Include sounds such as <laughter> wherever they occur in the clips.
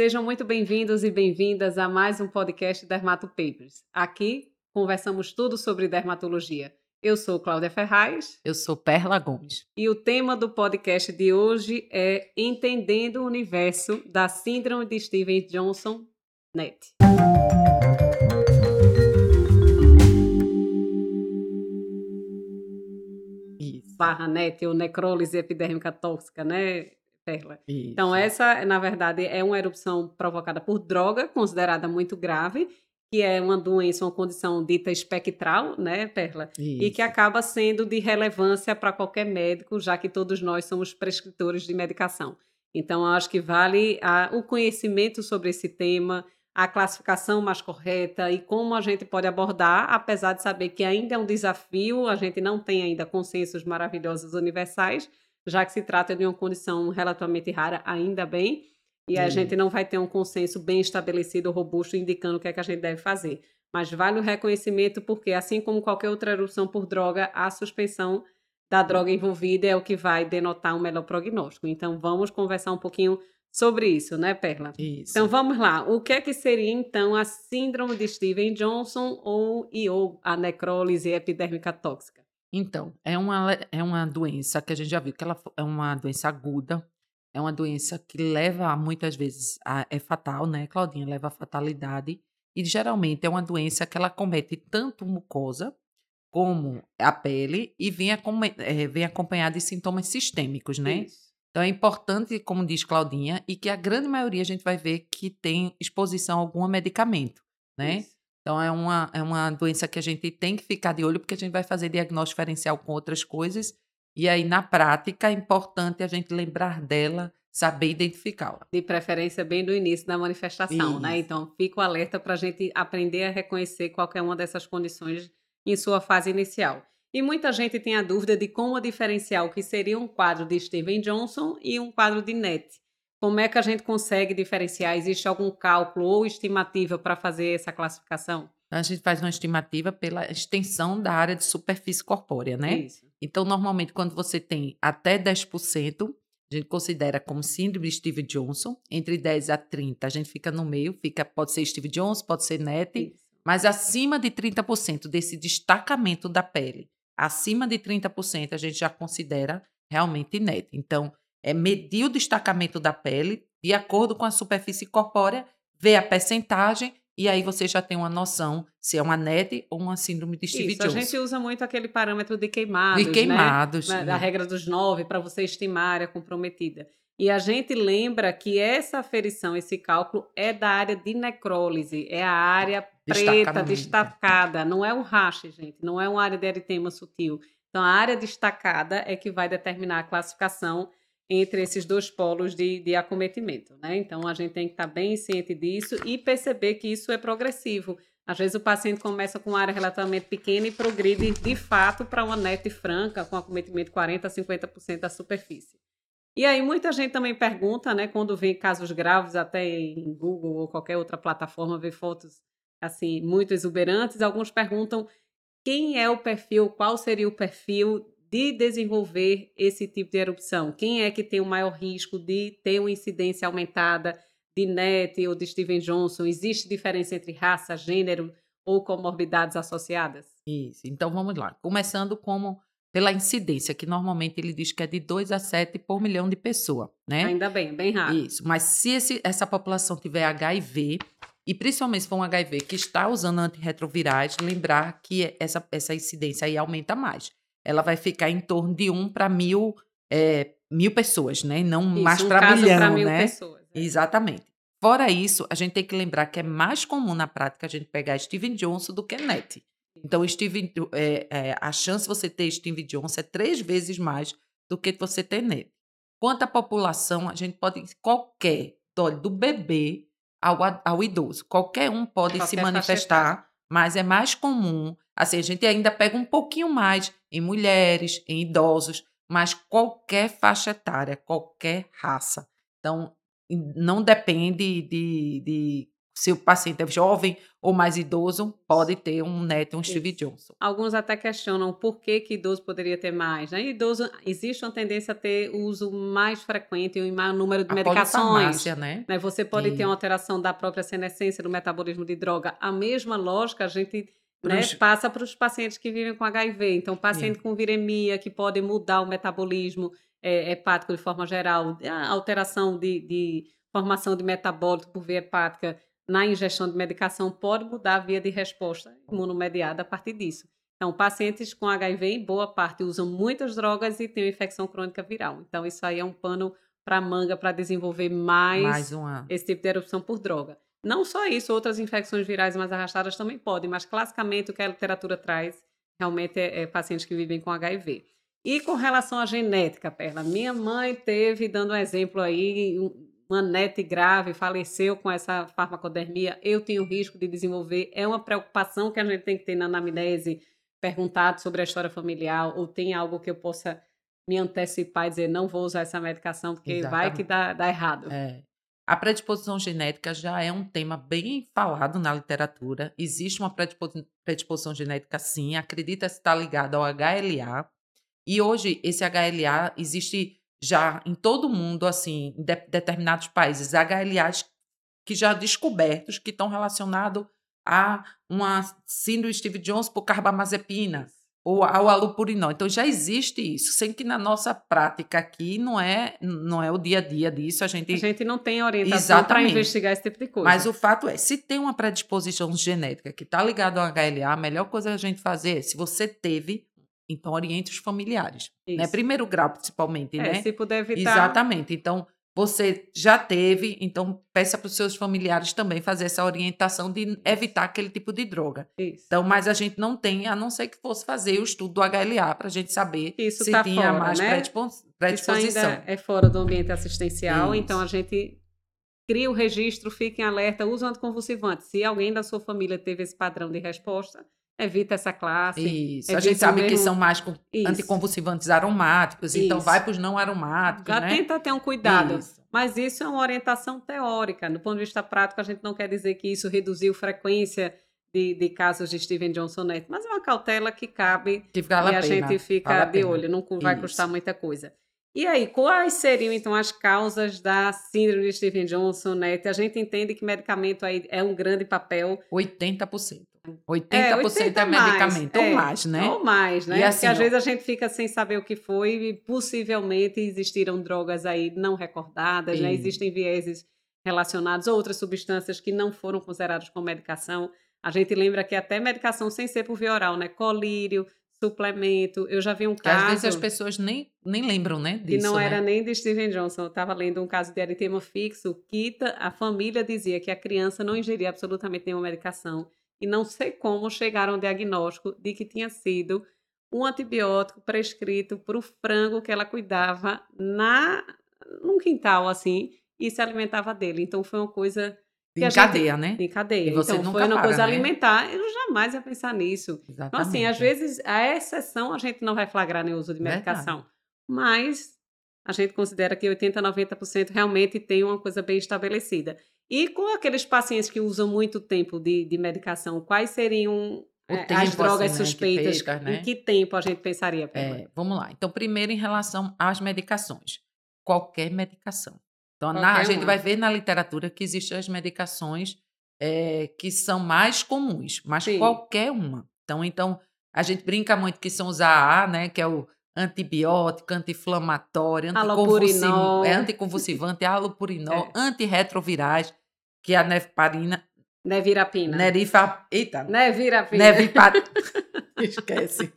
Sejam muito bem-vindos e bem-vindas a mais um podcast Dermato Papers. Aqui conversamos tudo sobre dermatologia. Eu sou Cláudia Ferraz. Eu sou Perla Gomes. E o tema do podcast de hoje é Entendendo o Universo da Síndrome de Steven Johnson NET. Barra NET ou necrólise epidérmica tóxica, né? Perla. Isso. Então, essa, na verdade, é uma erupção provocada por droga, considerada muito grave, que é uma doença, uma condição dita espectral, né, Perla? E que Isso. acaba sendo de relevância para qualquer médico, já que todos nós somos prescritores de medicação. Então, acho que vale a- o conhecimento sobre esse tema, a classificação mais correta e como a gente pode abordar, apesar de saber que ainda é um desafio, a gente não tem ainda consensos maravilhosos universais, já que se trata de uma condição relativamente rara, ainda bem, e a gente não vai ter um consenso bem estabelecido, robusto, indicando o que é que a gente deve fazer. Mas vale o reconhecimento porque, assim como qualquer outra erupção por droga, a suspensão da droga envolvida é o que vai denotar um melhor prognóstico. Então, vamos conversar um pouquinho sobre isso, né, Perla? Isso. Então, vamos lá. O que é que seria, então, a síndrome de Steven Johnson ou, e ou a necrólise epidérmica tóxica? Então, é uma, é uma doença que a gente já viu que ela é uma doença aguda, é uma doença que leva, a, muitas vezes, a, é fatal, né, Claudinha? Leva à fatalidade. E geralmente é uma doença que ela comete tanto mucosa como a pele e vem, eh, vem acompanhada de sintomas sistêmicos, né? Isso. Então é importante, como diz Claudinha, e que a grande maioria a gente vai ver que tem exposição a algum medicamento, né? Isso. Então é uma, é uma doença que a gente tem que ficar de olho, porque a gente vai fazer diagnóstico diferencial com outras coisas. E aí, na prática, é importante a gente lembrar dela, saber identificá-la. De preferência, bem do início da manifestação, né? Isso. Então, fica o alerta para a gente aprender a reconhecer qualquer uma dessas condições em sua fase inicial. E muita gente tem a dúvida de como diferenciar o que seria um quadro de Steven Johnson e um quadro de NET. Como é que a gente consegue diferenciar? Existe algum cálculo ou estimativa para fazer essa classificação? A gente faz uma estimativa pela extensão da área de superfície corpórea, né? Isso. Então, normalmente, quando você tem até 10%, a gente considera como síndrome de Steve Johnson. Entre 10 a 30, a gente fica no meio, fica, pode ser Steve Johnson, pode ser NET, Isso. mas acima de 30% desse destacamento da pele, acima de 30%, a gente já considera realmente NET. Então, é medir o destacamento da pele de acordo com a superfície corpórea, ver a percentagem e aí você já tem uma noção se é uma NET ou uma síndrome de Steve Isso, a Johnson. gente usa muito aquele parâmetro de queimados, de queimados. né? né? Da regra dos nove, para você estimar a área comprometida. E a gente lembra que essa aferição, esse cálculo, é da área de necrólise, é a área preta, destacada, não é um rache, gente, não é uma área de eritema sutil. Então, a área destacada é que vai determinar a classificação entre esses dois polos de, de acometimento, né? Então, a gente tem que estar bem ciente disso e perceber que isso é progressivo. Às vezes, o paciente começa com uma área relativamente pequena e progride, de fato, para uma NET franca, com acometimento de 40% a 50% da superfície. E aí, muita gente também pergunta, né, quando vê casos graves, até em Google ou qualquer outra plataforma, vê fotos, assim, muito exuberantes, alguns perguntam quem é o perfil, qual seria o perfil de desenvolver esse tipo de erupção? Quem é que tem o maior risco de ter uma incidência aumentada de NET ou de Steven Johnson? Existe diferença entre raça, gênero ou comorbidades associadas? Isso. Então vamos lá. Começando como pela incidência, que normalmente ele diz que é de 2 a 7 por milhão de pessoa, né? Ainda bem, bem raro. Isso. Mas se esse- essa população tiver HIV, e principalmente se for um HIV que está usando antirretrovirais, lembrar que essa, essa incidência aí aumenta mais. Ela vai ficar em torno de 1 para mil, é, mil pessoas, né? Não Isso, mais um para milhão, mil né? pessoas. é. Exatamente. Fora isso, a gente tem que lembrar que é mais comum na prática a gente pegar Steven Johnson do que NET. Então, Steven, é, é, a chance de você ter Steven Johnson é três vezes mais do que você ter NET. Quanto à população, a gente pode, qualquer, do bebê ao, ao idoso, qualquer um pode se Qualquer faixa manifestar, mas é mais comum. Assim, a gente ainda pega um pouquinho mais em mulheres, em idosos, mas qualquer faixa etária, qualquer raça. Então, não depende de, de se o paciente é jovem ou mais idoso, pode ter um neto, um Steve Johnson. Alguns até questionam por que, que idoso poderia ter mais. Né? Idoso, existe uma tendência a ter uso mais frequente e um maior número de a medicações. Né? né? Você pode ter uma alteração da própria senescência, do metabolismo de droga. A mesma lógica a gente né, passa para os pacientes que vivem com HIV. Então, paciente com viremia, que pode mudar o metabolismo é, hepático de forma geral, alteração de, de formação de metabólito por via hepática na ingestão de medicação pode mudar a via de resposta imunomediada a partir disso. Então, pacientes com HIV, em boa parte, usam muitas drogas e têm infecção crônica viral. Então, isso aí é um pano para manga para desenvolver mais, mais uma... esse tipo de erupção por droga. Não só isso, outras infecções virais mais arrastadas também podem, mas classicamente o que a literatura traz realmente é, é pacientes que vivem com HIV. E com relação à genética, Perla, minha mãe teve, dando um exemplo aí, neta grave faleceu com essa farmacodermia, eu tenho risco de desenvolver. É uma preocupação que a gente tem que ter na anamnese, perguntar sobre a história familiar, ou tem algo que eu possa me antecipar e dizer, não vou usar essa medicação, porque Exatamente. vai que dá, dá errado. É. A predisposição genética já é um tema bem falado na literatura. Existe uma predisposição genética, sim. Acredita-se estar ligada ao HLA. E hoje, esse HLA existe já em todo o mundo, assim, em de, determinados países, HLAs que já descobertos, que estão relacionados a uma síndrome Steve Jones por carbamazepina ou ao alupurinol. Então já existe isso, sem que na nossa prática aqui não é não é o dia a dia disso, a gente A gente não tem orientação para investigar esse tipo de coisa. Mas o fato é, se tem uma predisposição genética que está ligada ao HLA, a melhor coisa a gente fazer é, se você teve, então, oriente os familiares. Né? Primeiro grau, principalmente, é, né? Se puder evitar. Exatamente. Então, você já teve, então peça para os seus familiares também fazer essa orientação de evitar aquele tipo de droga. Isso. Então, mas a gente não tem, a não ser que fosse fazer o estudo do HLA para a gente saber Isso se tá tinha fora, mais né? predisposição. Isso é fora do ambiente assistencial, Isso. então a gente cria o registro, fiquem alerta, usa o anticonvulsivante. Se alguém da sua família teve esse padrão de resposta, evita essa classe. Isso. A gente sabe mesmo... que são mais anticonvulsivantes aromáticos, então isso. então vai para os não aromáticos. Já né? tenta ter um cuidado. Isso. Mas isso é uma orientação teórica. Do ponto de vista prático, a gente não quer dizer que isso reduziu frequência de, de casos de Steven Johnson Neto, mas é uma cautela que cabe que e a, a gente fica de olho, não vai isso. custar muita coisa. E aí, quais seriam então as causas da síndrome de Steven Johnson Neto? A gente entende que medicamento aí é um grande papel. 80%. 80%, é, 80 é medicamento, mais, ou é, mais, né? Ou mais, né? E assim, Porque às ó, vezes a gente fica sem saber o que foi e possivelmente existiram drogas aí não recordadas, né? Existem vieses relacionados a outras substâncias que não foram consideradas como medicação. A gente lembra que até medicação sem ser por via oral, né? Colírio, suplemento. Eu já vi um caso. Que às vezes as pessoas nem, nem lembram, né? Disso, que não né? era nem de Steven Johnson. Eu estava lendo um caso de eritema fixo que a família dizia que a criança não ingeria absolutamente nenhuma medicação e não sei como chegaram ao diagnóstico de que tinha sido um antibiótico prescrito para o frango que ela cuidava na num quintal assim e se alimentava dele. Então foi uma coisa que em cadeia, gente, né? Em cadeia. E você então foi uma para, coisa né? alimentar. Eu jamais ia pensar nisso. Exatamente. Então assim, às vezes a exceção a gente não vai flagrar nem uso de medicação, Verdade. mas a gente considera que 80, 90% realmente tem uma coisa bem estabelecida. E com aqueles pacientes que usam muito tempo de, de medicação, quais seriam é, tempo, as drogas assim, né, suspeitas? Que né? Em que tempo a gente pensaria? É, vamos lá. Então, primeiro, em relação às medicações. Qualquer medicação. Então, na, a gente vai ver na literatura que existem as medicações é, que são mais comuns, mas Sim. qualquer uma. Então, então, a gente brinca muito que são os AA, né? Que é o antibiótico, anti-inflamatório, anticonvulsivante, é anticonvulsivante, <laughs> alopurinol, é. antirretrovirais, que é a nefparina. Nevirapina. Nerifa, eita. Nevirapina. Nevipa... <laughs> Esquece.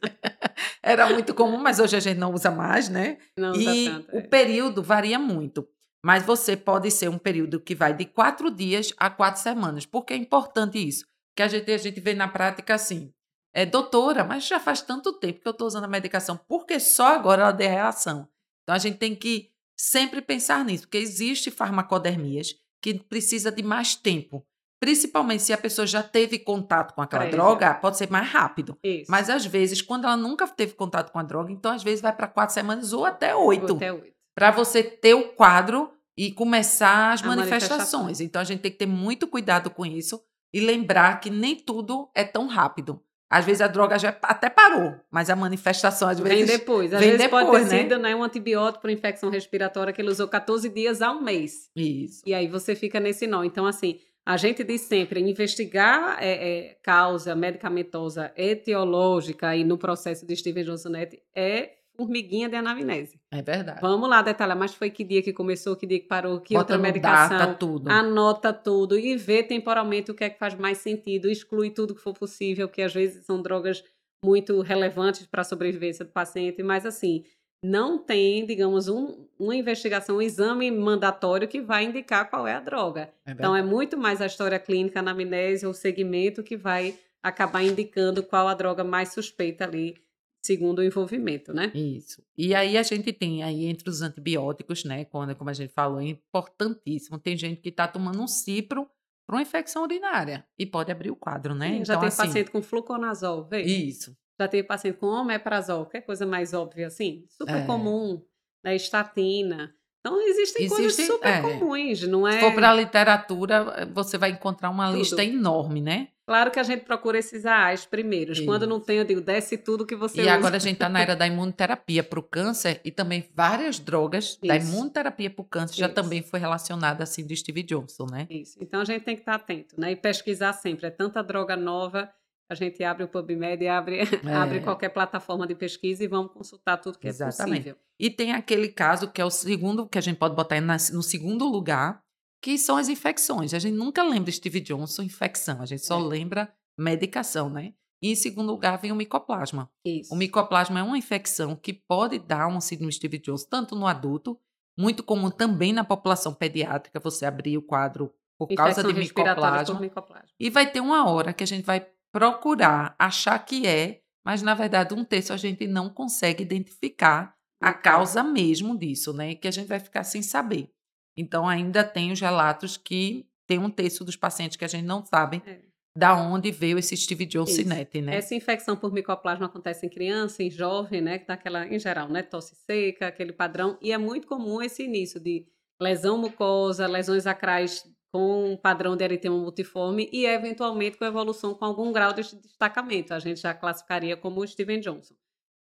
Era muito comum, mas hoje a gente não usa mais, né? Não e usa tanto, é. o período varia muito. Mas você pode ser um período que vai de quatro dias a quatro semanas. Por que é importante isso? Que a gente, a gente vê na prática assim. É, doutora, mas já faz tanto tempo que eu estou usando a medicação, por que só agora ela deu reação? Então a gente tem que sempre pensar nisso, porque existe farmacodermias que precisa de mais tempo. Principalmente se a pessoa já teve contato com aquela droga, pode ser mais rápido. Isso. Mas às vezes, quando ela nunca teve contato com a droga, então às vezes vai para quatro semanas ou até oito. Até oito. Para você ter o quadro e começar as A manifestações. manifestação. Então a gente tem que ter muito cuidado com isso e lembrar que nem tudo é tão rápido. Às vezes a droga já até parou, mas a manifestação às Vem vezes depois. Às vem vezes pode depois, ter né? sido né, um antibiótico para infecção respiratória que ele usou 14 dias a um mês. isso. E aí você fica nesse nó. Então, assim, a gente diz sempre investigar é, é, causa medicamentosa etiológica aí no processo de Steven Johnson Net é formiguinha de anamnese. É verdade. Vamos lá detalhar, mas foi que dia que começou, que dia que parou, que Bota outra medicação. data, tudo. Anota tudo e vê temporalmente o que é que faz mais sentido, exclui tudo que for possível, que às vezes são drogas muito relevantes para a sobrevivência do paciente, mas assim, não tem, digamos, um- uma investigação, um exame mandatório que vai indicar qual é a droga. É Então, é muito mais a história clínica, a anamnese, o segmento que vai acabar indicando qual a droga mais suspeita ali, segundo o envolvimento, né? Isso. E aí a gente tem aí entre os antibióticos, né? Quando, como a gente falou, é importantíssimo. Tem gente que está tomando um cipro para uma infecção urinária e pode abrir o quadro, né? Já então, tem assim, paciente com fluconazol, veio. Isso. Já teve paciente com omeprazol, que é coisa mais óbvia assim, super É. comum, né? Estatina. Então existem Existe- coisas super é. comuns, não é? Se for para a literatura, você vai encontrar uma Tudo. lista enorme, né? Claro que a gente procura esses AAs primeiros. Quando não tem, eu digo, desce tudo que você E usa. agora a gente está na era da imunoterapia para o câncer e também várias drogas da Isso. imunoterapia para o câncer já Isso. também foi relacionada assim de Steve Johnson, né? Isso. Então a gente tem que estar atento, né? E pesquisar sempre. É tanta droga nova, a gente abre o PubMed, abre, abre qualquer plataforma de pesquisa e vamos consultar tudo que é Exatamente. possível. E tem aquele caso que é o segundo, que a gente pode botar na- no segundo lugar, que são as infecções. A gente nunca lembra Steve Johnson infecção, a gente só É. lembra medicação, né? E em segundo lugar vem o micoplasma. Isso. O micoplasma é uma infecção que pode dar um síndrome Steve Johnson tanto no adulto, muito comum também na população pediátrica, você abrir o quadro por causa de micoplasma. micoplasma. E vai ter uma hora que a gente vai procurar achar que é, mas na verdade um terço a gente não consegue identificar A causa mesmo disso, né? Que a gente vai ficar sem saber. Então ainda tem os relatos que tem um terço dos pacientes que a gente não sabe É. da onde veio esse Steve Johnson né? Essa infecção por micoplasma acontece em criança, em jovem, né? Que tá aquela, em geral, né? Tosse seca, aquele padrão. E é muito comum esse início de lesão mucosa, lesões acrais com um padrão de eritema multiforme e, eventualmente, com evolução com algum grau de destacamento. A gente já classificaria como o Steven Johnson.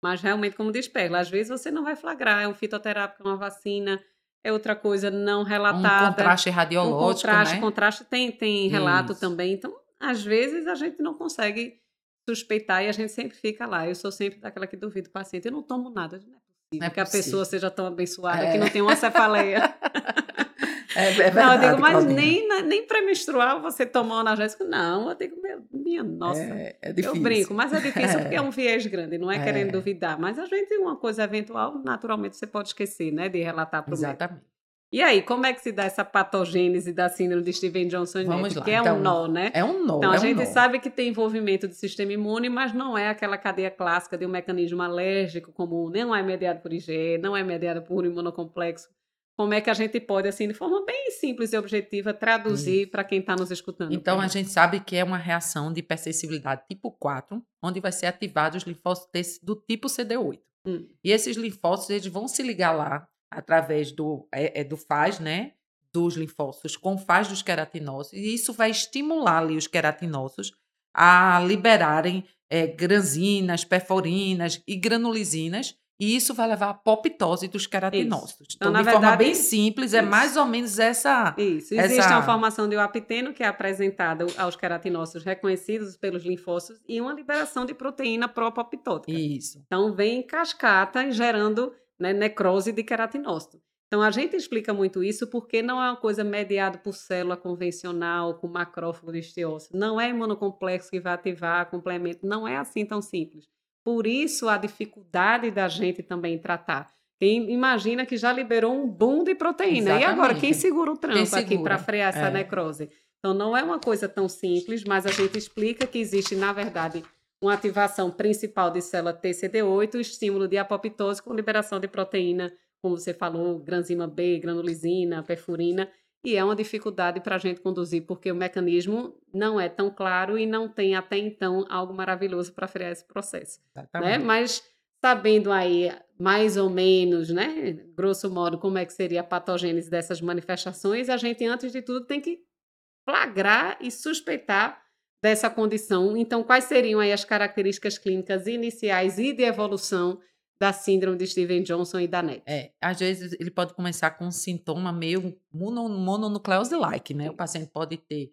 Mas, realmente, como diz Perla, às vezes você não vai flagrar. É um fitoterápico, é uma vacina, é outra coisa não Um relatada. contraste Um radiológico, contraste, né? contraste tem, tem relato Isso. também. Então, às vezes, a gente não consegue suspeitar e a gente sempre fica lá. Eu sou sempre daquela que duvida o paciente. Eu não tomo nada. Não é possível Não é que a possível. pessoa seja tão abençoada É. que não tem uma cefaleia. <laughs> É, é não, eu verdade, digo, mas Claudinha. nem, nem pré-menstrual você tomou analgésico. Não, eu digo, meu, minha nossa. É, é eu difícil. brinco, mas é difícil É. porque é um <laughs> viés grande, não é, É. querendo duvidar. Mas a gente, uma coisa eventual, naturalmente você pode esquecer, né, de relatar para o médico. Exatamente. E aí, como é que se dá essa patogênese da síndrome de Steven Johnson Vamos Neto? lá, Que é então, um nó, né? É um nó. Então, é a um gente nó. sabe que tem envolvimento do sistema imune, mas não é aquela cadeia clássica de um mecanismo alérgico comum, não é mediado por IgE, não é mediado por imunocomplexo. Como é que a gente pode, assim, de forma bem simples e objetiva, traduzir para quem está nos escutando? Então, a gente sabe que é uma reação de hipersensibilidade tipo 4, onde vai ser ativados os linfócitos desse- do tipo CD8. Hum. E esses linfócitos eles vão se ligar lá através do, é, é do FAS, né? Dos linfócitos com FAS dos queratinócitos, e isso vai estimular ali os queratinócitos a liberarem é, granzinas, perforinas e granulisinas, e isso vai levar à apoptose dos queratinócitos. Então, Então, na de forma verdade, bem simples, é isso. mais ou menos essa. Isso, essa- existe a formação de apiteno, que é apresentada aos queratinócitos reconhecidos pelos linfócitos, e uma liberação de proteína pró-apoptótica. Isso. Então, vem em cascata gerando né, necrose de queratinócito. Então, a gente explica muito isso porque não é uma coisa mediada por célula convencional, com macrófago de estiose. Não é imunocomplexo que vai ativar complemento. Não é assim tão simples. Por isso, a dificuldade da gente também tratar. Imagina que já liberou um boom de proteína. E agora, Exatamente. quem segura o tranco aqui segura? para frear essa É. necrose? Então, não é uma coisa tão simples, mas a gente explica que existe, na verdade, uma ativação principal de célula TCD8, o estímulo de apoptose com liberação de proteína, como você falou, granzima B, granulisina, perfurina, e é uma dificuldade para a gente conduzir, porque o mecanismo não é tão claro e não tem até então algo maravilhoso para frear esse processo. Né? Mas sabendo aí mais ou menos, né, grosso modo, como é que seria a patogênese dessas manifestações, a gente, antes de tudo, tem que flagrar e suspeitar dessa condição. Então, quais seriam aí as características clínicas iniciais e de evolução da síndrome de Steven Johnson e da NET? É, às vezes ele pode começar com um sintoma meio mono, mononucleose-like, né? O paciente pode ter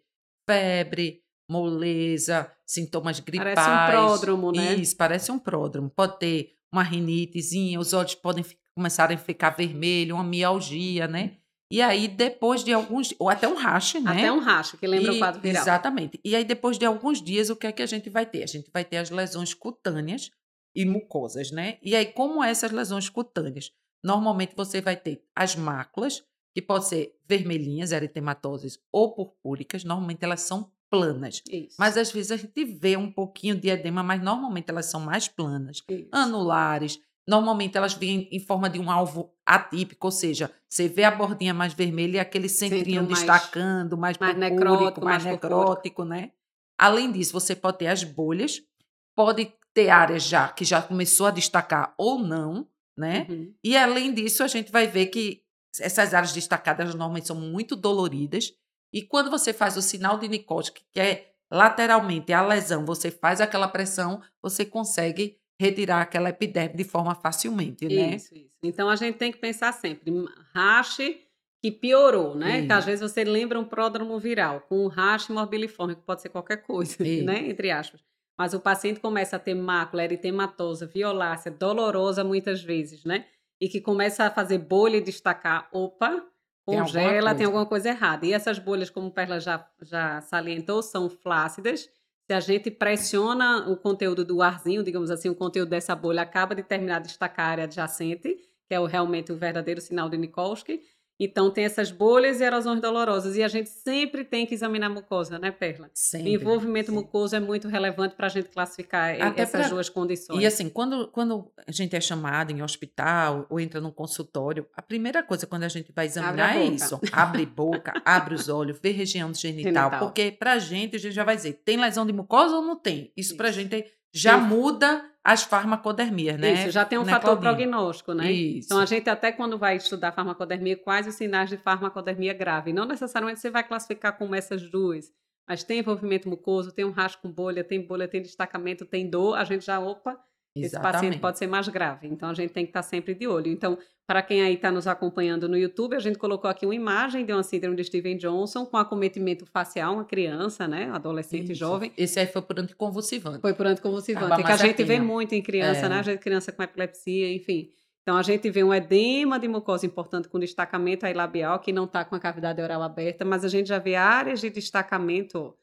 febre, moleza, sintomas gripais. Parece um pródromo, né? Isso, parece um pródromo. Pode ter uma rinitezinha, os olhos podem começar a ficar vermelho, uma mialgia, né? E aí, depois de alguns ou até um rache, né? Até um rache, que lembra e, o quadro viral. Exatamente. E aí, depois de alguns dias, o que é que a gente vai ter? A gente vai ter as lesões cutâneas e mucosas, né? E aí, como essas lesões cutâneas? Normalmente, você vai ter as máculas, que podem ser vermelhinhas, eritematosas ou purpúricas. Normalmente, elas são planas. Isso. Mas às vezes a gente vê um pouquinho de edema, mas normalmente elas são mais planas. Isso. Anulares. Normalmente elas vêm em forma de um alvo atípico, ou seja, você vê a bordinha mais vermelha e aquele centrinho mais, destacando, mais, mais necrótico, mais, mais necrótico, né? Além disso, você pode ter as bolhas, pode ter áreas já que já começou a destacar ou não, né? Uhum. E além disso, a gente vai ver que essas áreas destacadas normalmente são muito doloridas e quando você faz o sinal de Nicotic, que é lateralmente a lesão, você faz aquela pressão, você consegue retirar aquela epiderme de forma facilmente, né? Isso, isso. Então a gente tem que pensar sempre, rache que piorou, né? Isso. Que às vezes você lembra um pródromo viral com um rache morbiliforme, que pode ser qualquer coisa, isso. né? Entre aspas. Mas o paciente começa a ter mácula eritematosa, violácea, dolorosa muitas vezes, né? E que começa a fazer bolha e destacar, opa, congela, tem, tem alguma coisa errada. E essas bolhas, como o Perla já, já salientou, são flácidas. Se a gente pressiona o conteúdo do arzinho, digamos assim, o conteúdo dessa bolha acaba de terminar de destacar a área adjacente, que é o, realmente o verdadeiro sinal de Nikolsky. Então, tem essas bolhas e erosões dolorosas. E a gente sempre tem que examinar a mucosa, né, Perla? Sempre. O envolvimento sempre. mucoso é muito relevante para a gente classificar Até essas pra... duas condições. E assim, quando, quando a gente é chamado em hospital ou entra num consultório, a primeira coisa quando a gente vai examinar é isso. Abre boca, <laughs> abre os olhos, vê região genital. genital. Porque para a gente, a gente já vai dizer, tem lesão de mucosa ou não tem? Isso, isso. para a gente já Sim. muda as farmacodermias, né? Isso, já tem um né, fator Claudinha? prognóstico, né? Isso. Então, a gente até quando vai estudar farmacodermia, quais os sinais de farmacodermia grave? Não necessariamente você vai classificar como essas duas, mas tem envolvimento mucoso, tem um rasgo com bolha, tem bolha, tem destacamento, tem dor, a gente já, opa, Exatamente. esse paciente pode ser mais grave. Então, a gente tem que estar sempre de olho. Então, para quem aí está nos acompanhando no YouTube, a gente colocou aqui uma imagem de uma síndrome de Steven Johnson com acometimento facial, uma criança, né? Adolescente, Isso. jovem. Esse aí foi por anticonvulsivante. Foi por anticonvulsivante, que a gente vê muito em criança, é. né? A gente, criança com epilepsia, enfim. Então, a gente vê um edema de mucosa importante com destacamento aí labial, que não está com a cavidade oral aberta, mas a gente já vê áreas de destacamento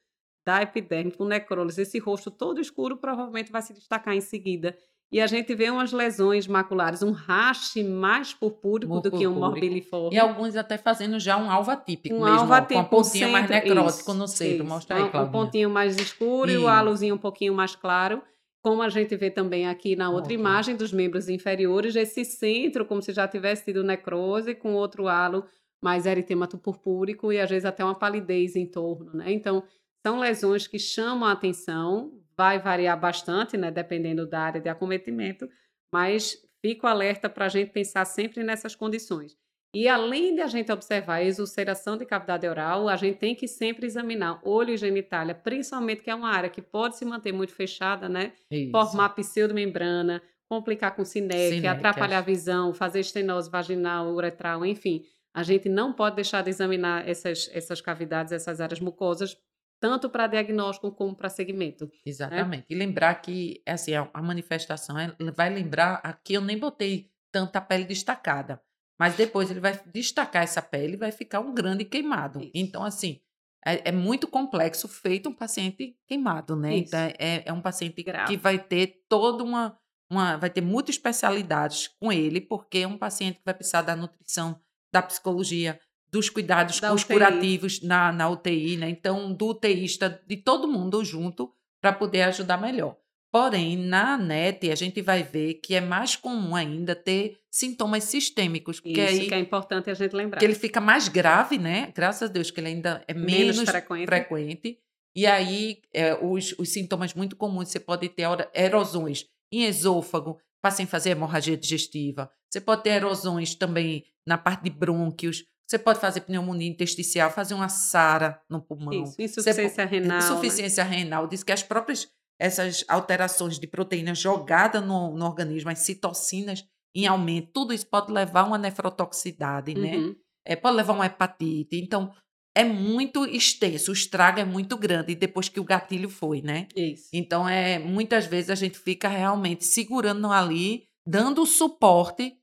da epiderme com necrólise. Esse rosto todo escuro provavelmente vai se destacar em seguida e a gente vê umas lesões maculares, um rache mais purpúrico do que um morbiliforme. E alguns até fazendo já um alvo atípico um mesmo, alvo atípico, com um pontinho mais necrótico isso, no centro. Mostra aí, Claudinha. Um pontinho mais escuro isso. e o halozinho um pouquinho mais claro. Como a gente vê também aqui na outra okay. imagem dos membros inferiores, esse centro como se já tivesse tido necrose, com outro halo mais eritemato purpúrico e às vezes até uma palidez em torno, né? Então, são lesões que chamam a atenção, vai variar bastante, né, dependendo da área de acometimento, mas fico alerta para a gente pensar sempre nessas condições. E além de a gente observar a exulceração de cavidade oral, a gente tem que sempre examinar olho e genitália, principalmente que é uma área que pode se manter muito fechada, né? Isso. Formar pseudomembrana, complicar com sinéquia, atrapalhar a visão, fazer estenose vaginal, uretral, enfim. A gente não pode deixar de examinar essas, essas cavidades, essas áreas mucosas, tanto para diagnóstico como para segmento. Né? Exatamente. Né? E lembrar que assim, a manifestação é, vai lembrar aqui eu nem botei tanta pele destacada, mas depois ele vai destacar essa pele e vai ficar um grande queimado. Isso. Então, assim, é, é, muito complexo feito um paciente queimado, né? Isso. Então, é, é um paciente Grave. que vai ter toda uma, uma. vai ter muitas especialidades com ele, porque é um paciente que vai precisar da nutrição, da psicologia, dos cuidados da curativos na, na UTI, né? Então, do UTIsta, de todo mundo junto, para poder ajudar melhor. Porém, na NET, a gente vai ver que é mais comum ainda ter sintomas sistêmicos. Isso aí, que é importante a gente lembrar. Que ele fica mais grave, né? Graças a Deus que ele ainda é menos, menos frequente. frequente. E aí, é, os, os sintomas muito comuns, você pode ter erosões em esôfago, paciente fazer hemorragia digestiva. Você pode ter erosões também na parte de brônquios. Você pode fazer pneumonia intersticial, fazer uma SARA no pulmão. Isso, insuficiência Você, renal. Insuficiência né? renal. Diz que as próprias essas alterações de proteínas jogadas no, no organismo, as citocinas em aumento, tudo isso pode levar a uma nefrotoxicidade, né? Uhum. É, pode levar a uma hepatite. Então, é muito extenso, o estrago é muito grande depois que o gatilho foi, né? Isso. Então, é, muitas vezes a gente fica realmente segurando ali, dando suporte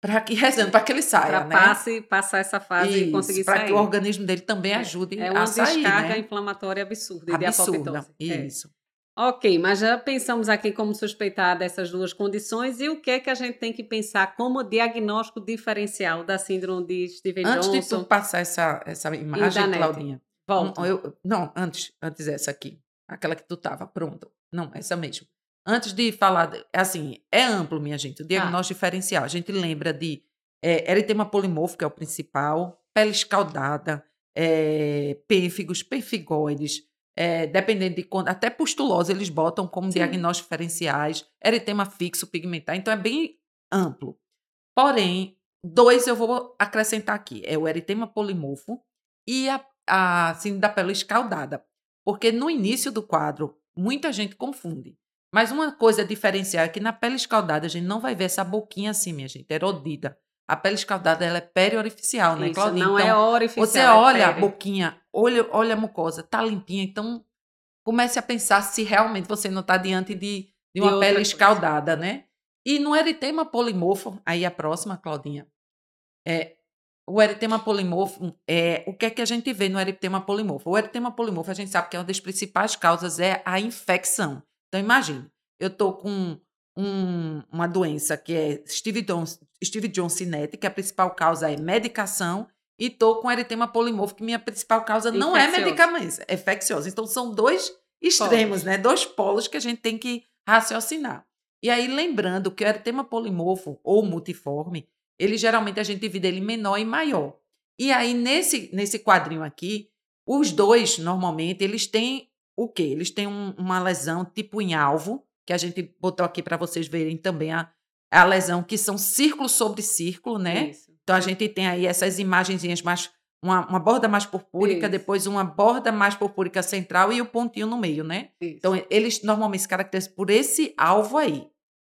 para que rezando para que ele saia, Para né? passe, passar essa fase e conseguir para sair. que o organismo dele também É. ajude É uma a sair, descarga né? inflamatória absurda, de Absurda. apoptose. É. Isso. Ok, mas já pensamos aqui como suspeitar dessas duas condições e o que é que a gente tem que pensar como diagnóstico diferencial da síndrome de Steven Antes de Johnson? tu passar essa, essa imagem. Claudinha. Volta. Não, eu- não, antes, antes essa aqui. Aquela que tu tava, pronto. Não, essa mesmo. Antes de falar, assim, é amplo, minha gente, o Tá. diagnóstico diferencial. A gente lembra de é, eritema polimorfo, que é o principal, pele escaldada, é, pênfigos, pênfigoides, é, dependendo de quando, até pustulose eles botam como Sim. diagnósticos diferenciais, eritema fixo pigmentar, então é bem amplo. Porém, dois eu vou acrescentar aqui, é o eritema polimorfo e a, a síndrome da pele escaldada, porque no início do quadro muita gente confunde. Mas uma coisa diferencial é que na pele escaldada a gente não vai ver essa boquinha assim, minha gente, erodida. A pele escaldada ela é periorificial, né, Isso, Claudinha? não é Então, orificial. você é olha a pele. boquinha, olha, olha a mucosa, tá limpinha, então comece a pensar se realmente você não está diante de, de uma outra pele coisa. escaldada, né? E no eritema polimorfo, aí a próxima, Claudinha, é o eritema polimorfo, é, o que é que a gente vê no eritema polimorfo? O eritema polimorfo, a gente sabe que é uma das principais causas é a infecção. Então, imagine, eu estou com um- uma doença que é Steve Jones, Steve Jones cinética, que a principal causa é medicação, e estou com eritema polimorfo, que minha principal causa não é Infeccioso. medicamento, é infeccioso. Então, são dois extremos, Polos. né? Dois polos que a gente tem que raciocinar. E aí, lembrando que o eritema polimorfo ou multiforme, ele geralmente a gente divide ele menor e maior. E aí, nesse, nesse quadrinho aqui, os dois, normalmente, eles têm o quê? Eles têm um- uma lesão tipo em alvo, que a gente botou aqui para vocês verem também a, a lesão, que são círculo sobre círculo, né? Isso. Então a gente tem aí essas imagenzinhas mais. Uma, uma borda mais purpúrica, Isso. depois uma borda mais purpúrica central e o pontinho no meio, né? Isso. Então, eles normalmente se caracterizam por esse alvo aí.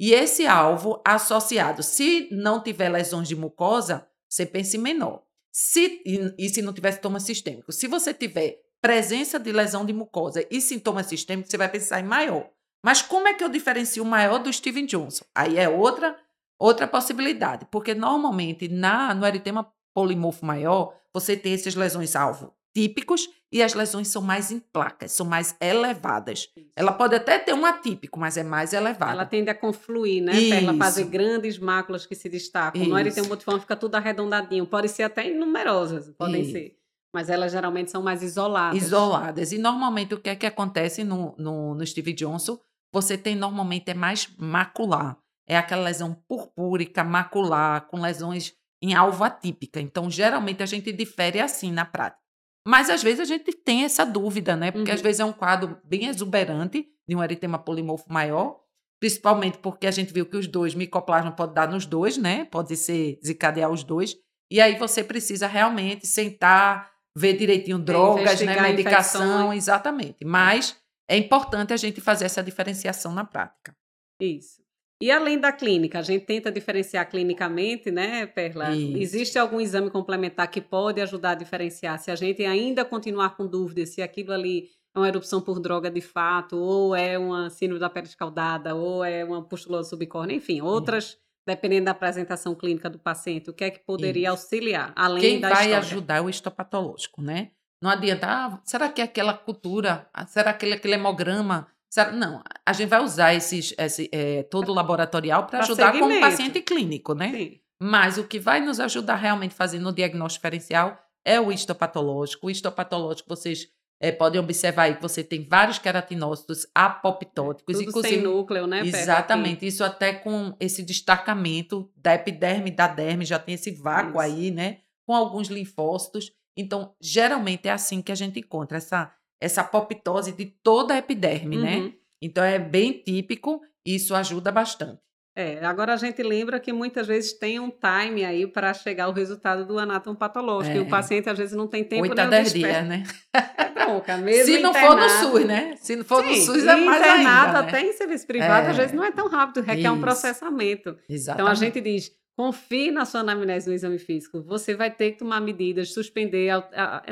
E esse alvo associado, se não tiver lesões de mucosa, você pensa em menor. Se, e, e se não tiver sintoma sistêmico. Se você tiver presença de lesão de mucosa e sintoma sistêmico, você vai pensar em maior. Mas como é que eu diferencio o maior do Steven Johnson? Aí é outra outra possibilidade, porque normalmente na no eritema polimorfo maior, você tem essas lesões alvo típicos e as lesões são mais em placas, são mais elevadas. Isso. Ela pode até ter um atípico, mas é mais elevada. Ela tende a confluir, né? Para ela fazer Isso. grandes máculas que se destacam. No Isso. eritema multiforme fica tudo arredondadinho. Pode ser até numerosas, podem Isso. ser. Mas elas geralmente são mais isoladas. isoladas. E normalmente o que é que acontece no, no, no Steve Johnson? Você tem normalmente é mais macular. É aquela lesão purpúrica, macular, com lesões em alvo atípica. Então, geralmente a gente difere assim na prática. Mas às vezes a gente tem essa dúvida, né? Porque Uhum. às vezes é um quadro bem exuberante de um eritema polimorfo maior, principalmente porque a gente viu que os dois micoplasma pode dar nos dois, né? Pode ser desencadear os dois. E aí você precisa realmente sentar, ver direitinho drogas, né? Medicação, exatamente. Mas é importante a gente fazer essa diferenciação na prática. Isso. E além da clínica, a gente tenta diferenciar clinicamente, né, Perla? Isso. Existe algum exame complementar que pode ajudar a diferenciar? Se a gente ainda continuar com dúvidas se aquilo ali é uma erupção por droga de fato, ou é uma síndrome da pele escaldada, ou é uma pustulose subcórnea, enfim, outras, dependendo da apresentação clínica do paciente, o que é que poderia Isso. auxiliar, além Quem da vai história? ajudar é o histopatológico, né? Não adianta, ah, será que é aquela cultura? Ah, Será que é aquele hemograma? Será- Não, a gente vai usar esses, esse, eh, todo o laboratorial para ajudar como segmento. paciente clínico, né? Sim. Mas o que vai nos ajudar realmente fazendo o diagnóstico diferencial é o histopatológico. O histopatológico, vocês eh, podem observar aí que você tem vários queratinócitos apoptóticos, Tudo inclusive sem núcleo, né? Exatamente, isso até com esse destacamento da epiderme e da derme, já tem esse vácuo Isso. aí, né? Com alguns linfócitos. Então, geralmente é assim que a gente encontra essa, essa apoptose de toda a epiderme, né? Uhum. Então, é bem típico e isso ajuda bastante. É, agora a gente lembra que muitas vezes tem um time aí para chegar ao resultado do anátomo patológico. É. E o paciente às vezes não tem tempo 8 a 10 dias, né? É bronca, <laughs> mesmo Se não internado, for no SUS, né? Se não for Sim, no SUS é mais internado, ainda, né? até em serviço privado, É. às vezes não é tão rápido, requer um Isso. processamento. Exatamente. Então a gente diz, confie na sua anamnese no exame físico. Você vai ter que tomar medidas, suspender,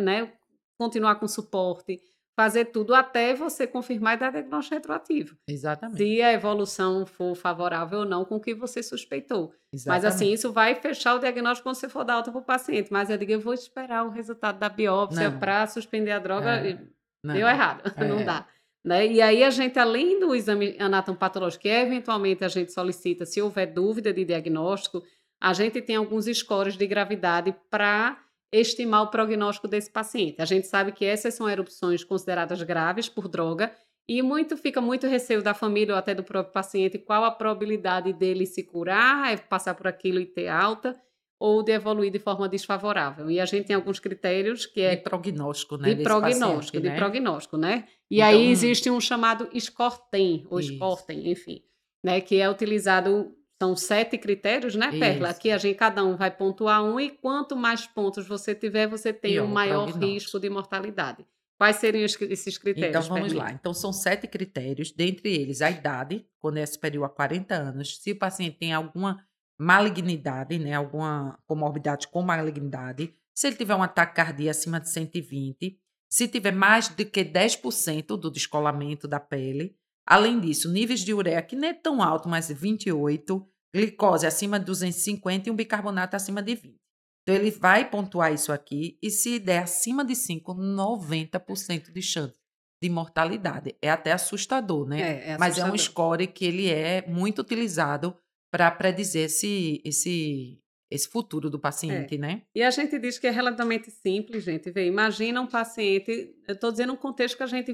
né, continuar com suporte, fazer tudo até você confirmar e dar diagnóstico retroativo. Exatamente. Se a evolução for favorável ou não com o que você suspeitou. Mas Exatamente. assim, isso vai fechar o diagnóstico quando você for dar alta para o paciente. Mas eu digo, eu vou esperar o resultado da biópsia Não. para suspender a droga. É. Não. Deu errado, <laughs> não É. dá. Né? E aí a gente, além do exame anatomopatológico, que eventualmente a gente solicita, se houver dúvida de diagnóstico, a gente tem alguns scores de gravidade para estimar o prognóstico desse paciente. A gente sabe que essas são erupções consideradas graves por droga e muito fica muito receio da família ou até do próprio paciente qual a probabilidade dele se curar, é passar por aquilo e ter alta ou de evoluir de forma desfavorável. E a gente tem alguns critérios que é De prognóstico, né? de prognóstico, paciente, de né? prognóstico, né? E Então- aí existe um chamado SCORTEM, ou Isso. SCORTEM, enfim, né? Que é utilizado, são sete critérios, né, Perla? Isso. Que a gente, cada um vai pontuar um, e quanto mais pontos você tiver, você tem Pior um o maior prognóstico. risco de mortalidade. Quais seriam esses critérios? Então vamos lá. Então são sete critérios, dentre eles a idade, quando é superior a 40 anos, se o paciente tem alguma malignidade, né, alguma comorbidade com malignidade, se ele tiver um ataque cardíaco acima de 120, se tiver mais do que 10% do descolamento da pele, além disso, níveis de ureia que nem é tão alto, mas 28, glicose acima de 250 e um bicarbonato acima de 20. Então ele vai pontuar isso aqui e se der acima de 5, 90% de chance de mortalidade. É até assustador, né? É, é Mas é um assustador. score que ele é muito utilizado para predizer esse, esse, esse futuro do paciente, né? E a gente diz que é relativamente simples, gente. Vê, imagina um paciente, eu estou dizendo um contexto que a gente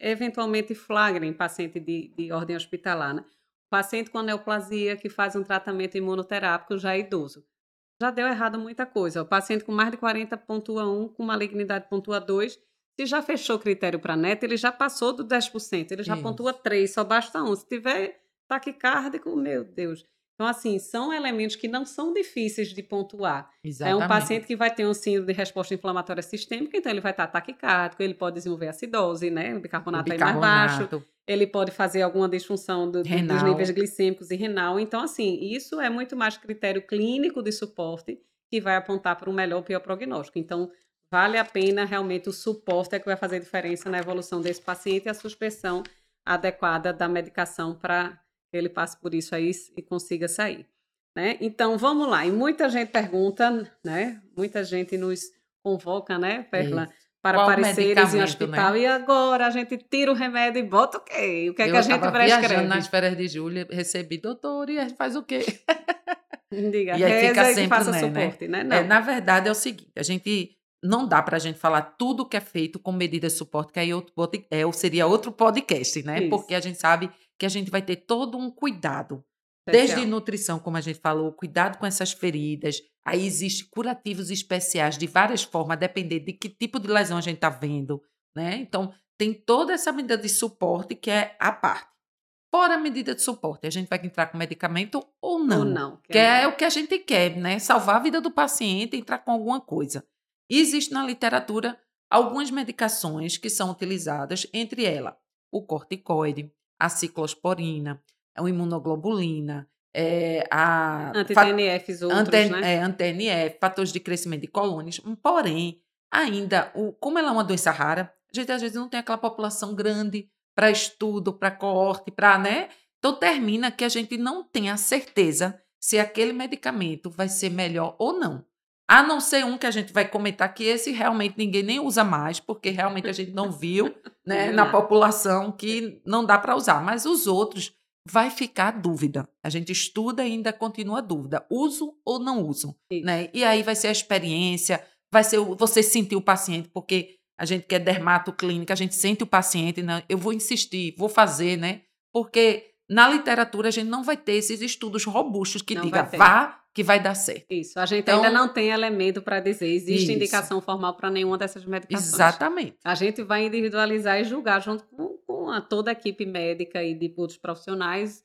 eventualmente flagra em paciente de, de ordem hospitalar, né? Paciente com neoplasia que faz um tratamento imunoterápico já é idoso. Já deu errado muita coisa. O paciente com mais de 40 pontua 1, com malignidade pontua 2, se já fechou o critério para NET, ele já passou do 10%, ele já Isso. pontua 3, só basta 1. Se tiver taquicárdico, meu Deus. Então, assim, são elementos que não são difíceis de pontuar. Exatamente. É um paciente que vai ter um síndrome de resposta inflamatória sistêmica, então ele vai estar taquicárdico, ele pode desenvolver acidose, né? O bicarbonato, aí mais baixo. Bicarbonato, Ele pode fazer alguma disfunção do- do- dos níveis glicêmicos e renal. Então, assim, isso é muito mais critério clínico de suporte que vai apontar para um melhor ou pior prognóstico. Então, vale a pena realmente o suporte é que vai fazer diferença na evolução desse paciente e a suspensão adequada da medicação para ele passe por isso aí e consiga sair. Né? Então, vamos lá. E muita gente pergunta, né? Muita gente nos convoca, né, Perla? Isso. Para Qual apareceres em medicamento, hospital. né? E agora a gente tira o remédio e bota o quê? O que é eu que a gente prescreve? viajando nas férias de julho, recebi, doutor, e a gente faz o quê? <laughs> Diga, E aí fica e sempre, faça né, né? suporte, né? Não. É, na verdade, é o seguinte: a gente não dá para a gente falar tudo que é feito com medidas de suporte, que aí outro, é, seria outro podcast, né? Isso. Porque a gente sabe que a gente vai ter todo um cuidado. Desde Especial. nutrição, como a gente falou, cuidado com essas feridas. Aí existem curativos especiais de várias formas, a depender de que tipo de lesão a gente está vendo, né? Então, tem toda essa medida de suporte que é a parte. Fora a medida de suporte, a gente vai entrar com medicamento ou não. Ou não. Que é o que a gente quer, né? Salvar a vida do paciente, entrar com alguma coisa. Existe na literatura algumas medicações que são utilizadas, entre elas o corticoide, a ciclosporina, a imunoglobulina, é, a Anti-TNFs outros, anten- né? é, anti-NF, fatores de crescimento de colônias. Porém, ainda, o, como ela é uma doença rara, a gente às vezes não tem aquela população grande para estudo, para coorte, para, né? Então termina que a gente não tem a certeza se aquele medicamento vai ser melhor ou não. A não ser um que a gente vai comentar que esse realmente ninguém nem usa mais, porque realmente a gente não viu <laughs> né, na população que não dá para usar. Mas os outros vai ficar dúvida. A gente estuda e ainda continua a dúvida. Uso ou não uso? Né? E aí vai ser a experiência, vai ser o- você sentir o paciente, porque a gente que é dermatoclínica, a gente sente o paciente, né? eu vou insistir, vou fazer, né? Porque na literatura a gente não vai ter esses estudos robustos que Não diga vá que vai dar certo. Isso. A gente Então- ainda não tem elemento para dizer. Existe Isso. indicação formal para nenhuma dessas medicações. Exatamente. A gente vai individualizar e julgar junto com, com a, toda a equipe médica e de outros profissionais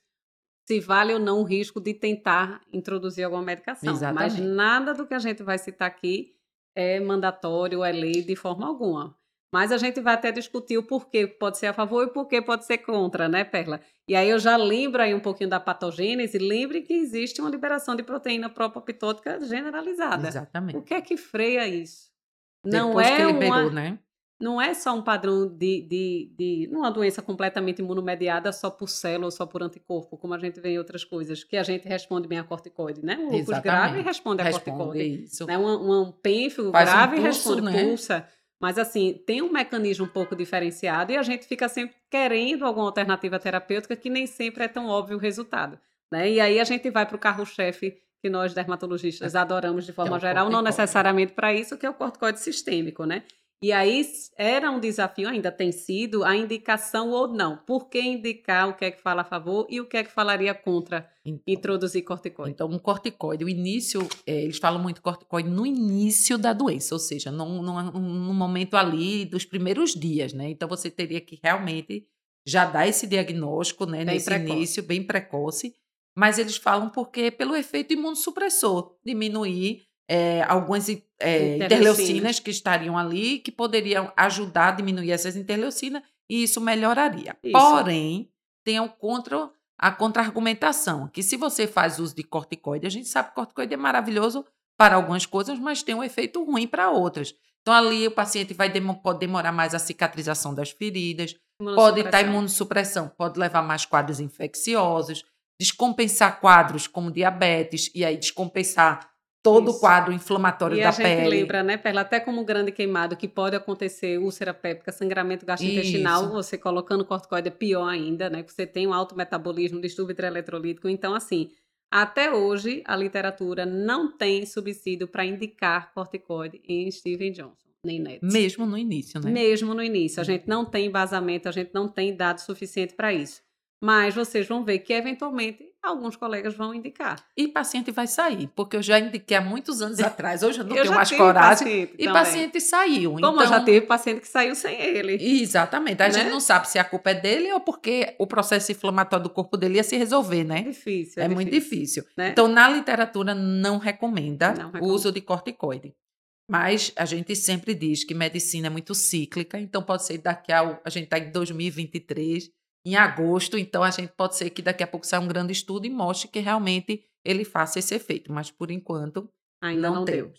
se vale ou não o risco de tentar introduzir alguma medicação. Exatamente. Mas nada do que a gente vai citar aqui é mandatório, é lei de forma alguma. Mas a gente vai até discutir o porquê pode ser a favor e o porquê pode ser contra, né, Perla? E aí eu já lembro aí um pouquinho da patogênese, lembre que existe uma liberação de proteína propoptótica generalizada. Exatamente. O que é que freia isso? Não Depois é que liberou, uma, né? não é só um padrão de, de, de uma doença completamente imunomediada só por célula ou só por anticorpo, como a gente vê em outras coisas, que a gente responde bem a corticoide, né? Um lúpus grave responde a Responde corticoide. isso. Né? Um, um pênfilo Faz um grave pulso, responde né? pulsa. Mas assim, tem um mecanismo um pouco diferenciado e a gente fica sempre querendo alguma alternativa terapêutica que nem sempre é tão óbvio o resultado. Né? E aí a gente vai para o carro-chefe que nós dermatologistas adoramos de forma É geral, não necessariamente para isso, que é o corticoide sistêmico, né? E aí era um desafio, ainda tem sido, a indicação ou não. Por que indicar o que é que fala a favor e o que é que falaria contra Então, introduzir corticoide? Então, um corticoide, o início, é, eles falam muito corticoide no início da doença, ou seja, num, num, num momento ali dos primeiros dias, né? Então, você teria que realmente já dar esse diagnóstico, né? Bem nesse precoce. início, bem precoce. Mas eles falam porque pelo efeito imunossupressor, diminuir é, algumas é, Interleucinas. que estariam ali, que poderiam ajudar a diminuir essas interleucinas, e isso melhoraria. Isso. Porém, tem o contra, a contra-argumentação, que se você faz uso de corticoide, a gente sabe que corticoide é maravilhoso para algumas coisas, mas tem um efeito ruim para outras. Então, ali o paciente vai pode demorar mais a cicatrização das feridas, pode estar imunossupressão, pode levar mais quadros infecciosos, descompensar quadros como diabetes, e aí descompensar todo Isso. o quadro inflamatório E da a gente pele. lembra, né, Perla, até como grande queimado, que pode acontecer úlcera péptica, sangramento gastrointestinal, Isso. você colocando corticoide é pior ainda, né, que você tem um alto metabolismo, distúrbio hidroeletrolítico. Então, assim, até hoje, a literatura não tem subsídio para indicar corticoide em Steven Johnson, nem NET. Mesmo no início, né? Mesmo no início. A gente não tem embasamento, a gente não tem dado suficiente para isso. Mas vocês vão ver que, eventualmente, alguns colegas vão indicar. E paciente vai sair, porque eu já indiquei há muitos anos <laughs> atrás, hoje eu não Eu tenho mais coragem. paciente E também. paciente saiu. Como então, eu já tive paciente que saiu sem ele. Exatamente. A Né? gente não sabe se a culpa é dele ou porque o processo inflamatório do corpo dele ia se resolver, É né? difícil. É, muito difícil. né? Então, na literatura, não recomenda Não o uso de corticoide. Mas a gente sempre diz que medicina é muito cíclica, então pode ser daqui a. A gente está em 2023, em agosto, então a gente pode ser que daqui a pouco saia um grande estudo e mostre que realmente ele faça esse efeito. Mas por enquanto, Ainda não, não, deu.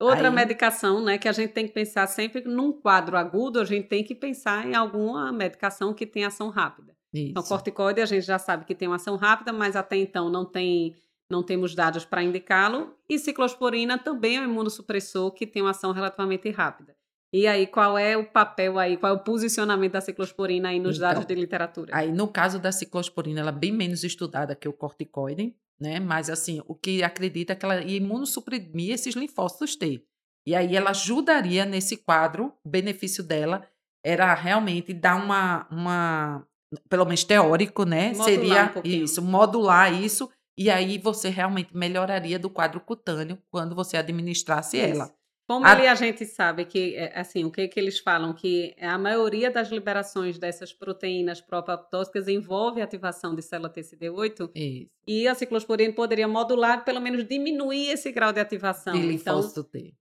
Outra Aí- medicação, né, que a gente tem que pensar sempre num quadro agudo, a gente tem que pensar em alguma medicação que tenha ação rápida. Então, Isso. corticoide a gente já sabe que tem uma ação rápida, mas até então não tem não temos dados para indicá-lo. E ciclosporina também é um imunossupressor que tem uma ação relativamente rápida. E aí, qual é o papel aí, qual é o posicionamento da ciclosporina aí nos Então, dados de literatura? Aí, no caso da ciclosporina, ela é bem menos estudada que o corticoide, né? Mas, assim, o que acredita é que ela ia imunossuprimir esses linfócitos T. E aí, ela ajudaria nesse quadro, o benefício dela era realmente dar uma, uma pelo menos teórico, né? Modular Seria um isso, modular isso, e aí você realmente melhoraria do quadro cutâneo quando você administrasse ela. Como A- ali a gente sabe que, é, assim, o que, que eles falam? Que a maioria das liberações dessas proteínas pró-apoptóticas envolve a ativação de célula TCD8 Isso. e a ciclosporina poderia modular, pelo menos diminuir esse grau de ativação. De Então,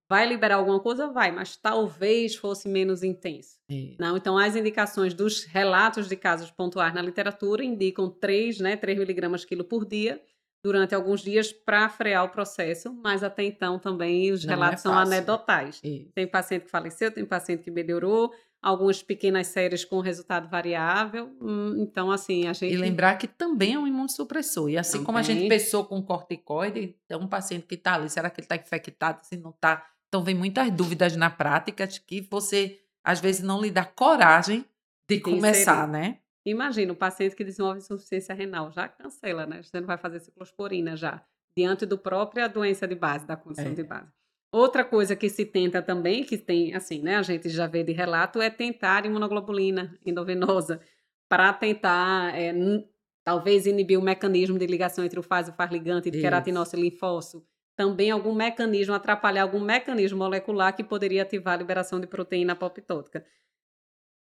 vai liberar alguma coisa? Vai, mas talvez fosse menos intenso. Isso. Não, então, as indicações dos relatos de casos pontuais na literatura indicam 3, né, 3 miligramas quilo por dia durante alguns dias para frear o processo, mas até então também os Não é relatos são fácil. anedotais. Tem paciente que faleceu, tem paciente que melhorou, algumas pequenas séries com resultado variável. Hum, Então, assim, a gente. E lembrar que também é um imunossupressor. E assim como a gente Também. pensou com corticoide, então um paciente que está ali, será que ele está infectado, se não está? Então, vem muitas dúvidas na prática de que você, às vezes, não lhe dá coragem de começar, né? Imagina, o paciente que desenvolve insuficiência renal já cancela, né? Você não vai fazer ciclosporina já, diante do própria doença de base, da condição É. de base. Outra coisa que se tenta também, que tem, assim, né? A gente já vê de relato, é tentar imunoglobulina endovenosa para tentar, é, talvez, inibir o mecanismo de ligação entre o faz e o ligante de Isso. queratinócito e linfócito. Também algum mecanismo, atrapalhar algum mecanismo molecular que poderia ativar a liberação de proteína apoptótica.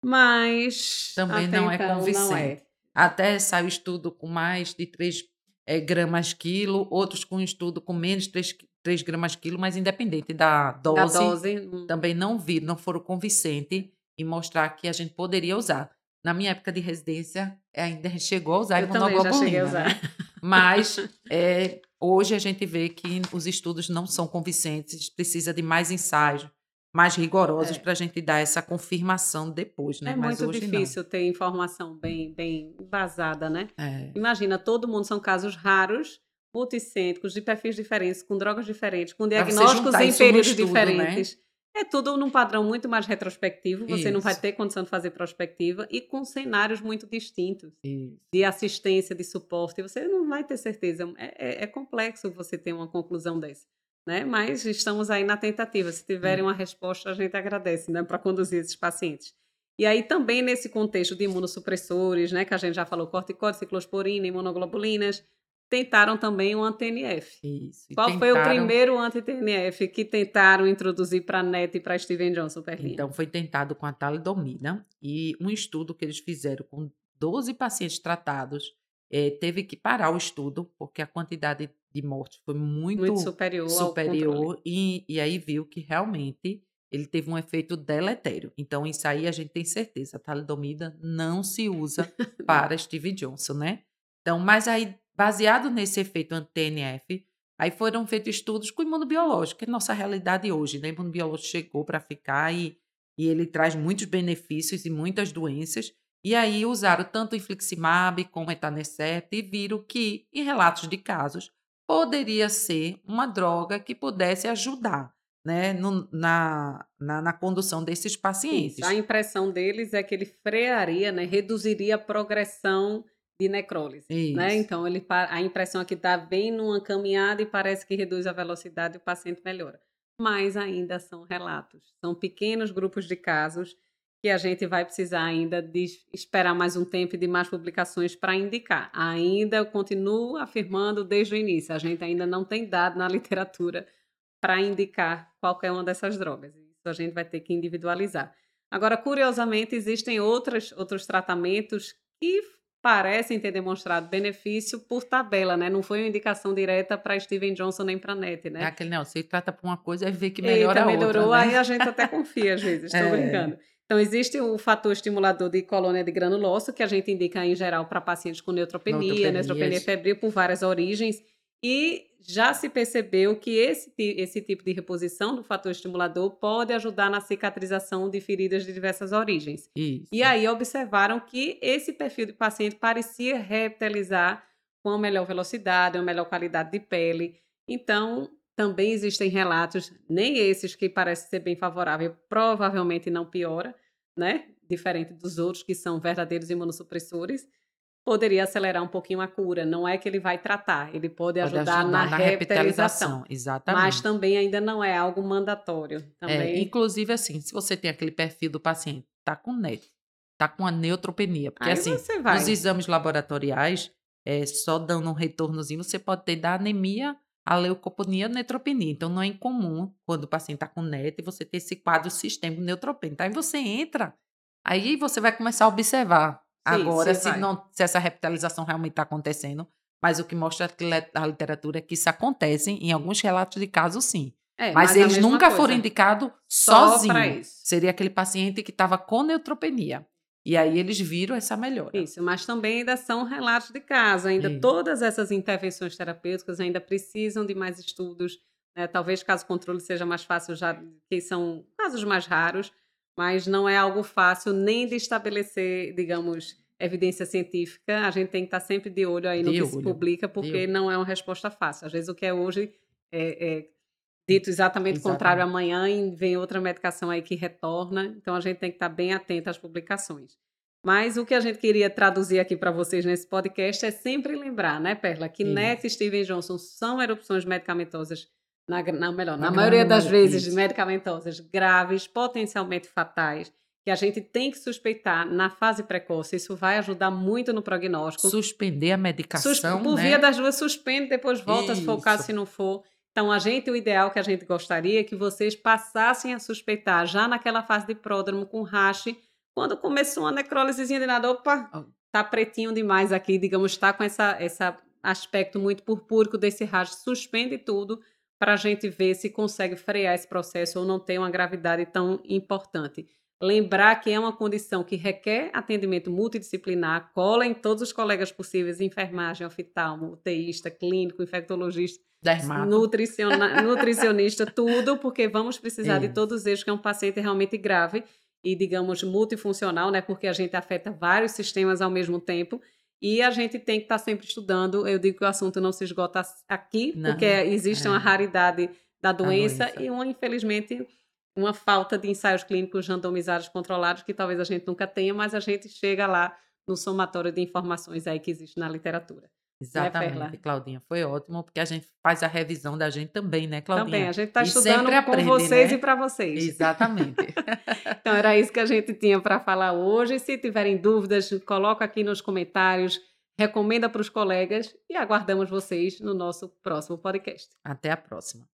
Mas Também não é então, Não é. convincente. Até saiu estudo com mais de 3 é, gramas quilo, outros com estudo com menos de 3, 3 gramas quilo, mas independente da dose, Da dose. hum, também não viram, não foram convincentes em mostrar que a gente poderia usar. Na minha época de residência, ainda <laughs> chegou a usar Eu cheguei a imunoglobulina, usar. né? Mas é, <laughs> hoje a gente vê que os estudos não são convincentes, precisa de mais ensaios, mais rigorosos É. para a gente dar essa confirmação depois, né? É Mas muito difícil ter informação bem, bem embasada, né? não. É. Imagina, todo mundo são casos raros, multicêntricos, de perfis diferentes, com drogas diferentes, com diagnósticos em isso períodos estudo, né? diferentes. É tudo num padrão muito mais retrospectivo, você não vai Isso. ter condição de fazer prospectiva e com cenários muito distintos Isso. de assistência, de suporte, você não vai ter certeza. É, é- é complexo você ter uma conclusão dessa. Né? Mas estamos aí na tentativa. Se tiverem uma resposta, a gente agradece né? para conduzir esses pacientes. E aí também nesse contexto de imunossupressores, né, que a gente já falou, corticóide, ciclosporina, imunoglobulinas, tentaram também o anti-NF. Isso. Qual foi o tentaram- primeiro anti-TNF que tentaram introduzir para a NET e para Steven Johnson, Perlinha? Então, foi tentado com a talidomida e um estudo que eles fizeram com 12 pacientes tratados eh, teve que parar o estudo porque a quantidade de mortes foi muito, muito superior, superior e, e aí viu que realmente ele teve um efeito deletério. Então, isso aí a gente tem certeza. A talidomida não se usa <laughs> para Steve Johnson, né? Então, mas aí, baseado nesse efeito anti-TNF, aí foram feitos estudos com imunobiológico, que é a nossa realidade hoje, né? O imunobiológico chegou para ficar e, e ele traz muitos benefícios e muitas doenças. E aí usaram tanto o infliximab como etanercept e viram que, em relatos de casos, poderia ser uma droga que pudesse ajudar né, no- na, na, na condução desses pacientes. Isso. A impressão deles é que ele frearia, né, reduziria a progressão de necrólise. Né? Então, ele, a impressão é que está bem numa caminhada e parece que reduz a velocidade e o paciente melhora. Mas ainda são relatos. São pequenos grupos de casos que a gente vai precisar ainda de esperar mais um tempo e de mais publicações para indicar. Ainda eu continuo afirmando desde o início, a gente ainda não tem dado na <laughs> literatura para indicar qualquer uma dessas drogas. Isso a gente vai ter que individualizar. Agora, curiosamente, existem outras, outros tratamentos que parecem ter demonstrado benefício por tabela, né? Não foi uma indicação direta para Steven Johnson nem para NET, É né? aquele, não, você trata por uma coisa e vê que melhora Eita, a outra. melhorou, né? aí a gente até confia às vezes, <laughs> estou É. brincando. Então, existe o fator estimulador de colônia de granulócito, que a gente indica em geral para pacientes com neutropenia, neutropenia febril por várias origens, e já se percebeu que esse, esse tipo de reposição do fator estimulador pode ajudar na cicatrização de feridas de diversas origens. Isso. E aí observaram que esse perfil de paciente parecia reptilizar com melhor velocidade, uma melhor qualidade de pele. Então, também existem relatos, nem esses que parecem ser bem favorável, provavelmente não piora, né? Diferente dos outros que são verdadeiros imunossupressores, poderia acelerar um pouquinho a cura. Não é que ele vai tratar, ele pode, Pode ajudar, na, repitalização. Exatamente. Mas também ainda não é algo mandatório. É, Também inclusive, assim, se você tem aquele perfil do paciente, tá com NET, tá com a neutropenia, porque aí assim, nos exames laboratoriais, é, só dando um retornozinho, você pode ter da anemia, a leucopenia, neutropenia. Então, não é incomum, quando o paciente está com NET, você ter esse quadro sistêmico neutropênico. Aí você entra, aí você vai começar a observar Sim, agora se, não, se essa repitalização realmente está acontecendo. Mas o que mostra a literatura é que isso acontece em alguns relatos de casos, sim. É, Mas, a eles nunca coisa. foram indicados sozinhos. Seria aquele paciente que estava com neutropenia. E aí eles viram essa melhora. Isso, mas também ainda são relatos de caso, ainda Isso. todas essas intervenções terapêuticas ainda precisam de mais estudos. né? Talvez caso controle seja mais fácil, já que são casos mais raros, mas não é algo fácil nem de estabelecer, digamos, evidência científica. A gente tem que estar sempre de olho aí no De que se olho, publica, de porque não é uma resposta fácil. Às vezes o que é hoje é, é dito exatamente o contrário amanhã e vem outra medicação aí que retorna. Então a gente tem que estar bem atento às publicações. Mas o que a gente queria traduzir aqui para vocês nesse podcast é sempre lembrar, né, Perla, que Isso. NET e Steven Johnson são erupções medicamentosas, na, na- melhor, na, Na maioria das vezes isso. medicamentosas graves, potencialmente fatais, que a gente tem que suspeitar na fase precoce. Isso vai ajudar muito no prognóstico. Suspender a medicação, Sus- por né? via das duas, suspende, depois volta, se for o caso, Isso. se não for. Então, a gente, o ideal que a gente gostaria é que vocês passassem a suspeitar já naquela fase de pródromo com rache, quando começou uma necrólisezinha de nada, opa, Oh. tá pretinho demais aqui, digamos, tá com essa, essa aspecto muito purpúrico desse racho, suspende tudo para a gente ver se consegue frear esse processo ou não tem uma gravidade tão importante. Lembrar que é uma condição que requer atendimento multidisciplinar, cola em todos os colegas possíveis, enfermagem, oftalmo, UTIsta, clínico, infectologista, nutriciona, <laughs> nutricionista, tudo, porque vamos precisar de todos eles, que é um paciente realmente grave e, digamos, multifuncional, né? Porque a gente afeta vários sistemas ao mesmo tempo. E a gente tem que estar tá sempre estudando. Eu digo que o assunto não se esgota aqui, não, porque existe é. uma raridade da doença, doença, e uma, infelizmente, uma falta de ensaios clínicos randomizados controlados que talvez a gente nunca tenha, mas a gente chega lá no somatório de informações aí que existe na literatura. Né, Exatamente, né, Claudinha. Foi ótimo, porque a gente faz a revisão da gente também, né, Claudinha? Também, a gente está estudando com aprende, vocês né? e para vocês. Exatamente. <laughs> então, era isso que a gente tinha para falar hoje. Se tiverem dúvidas, coloca aqui nos comentários, recomenda para os colegas e aguardamos vocês no nosso próximo podcast. Até a próxima.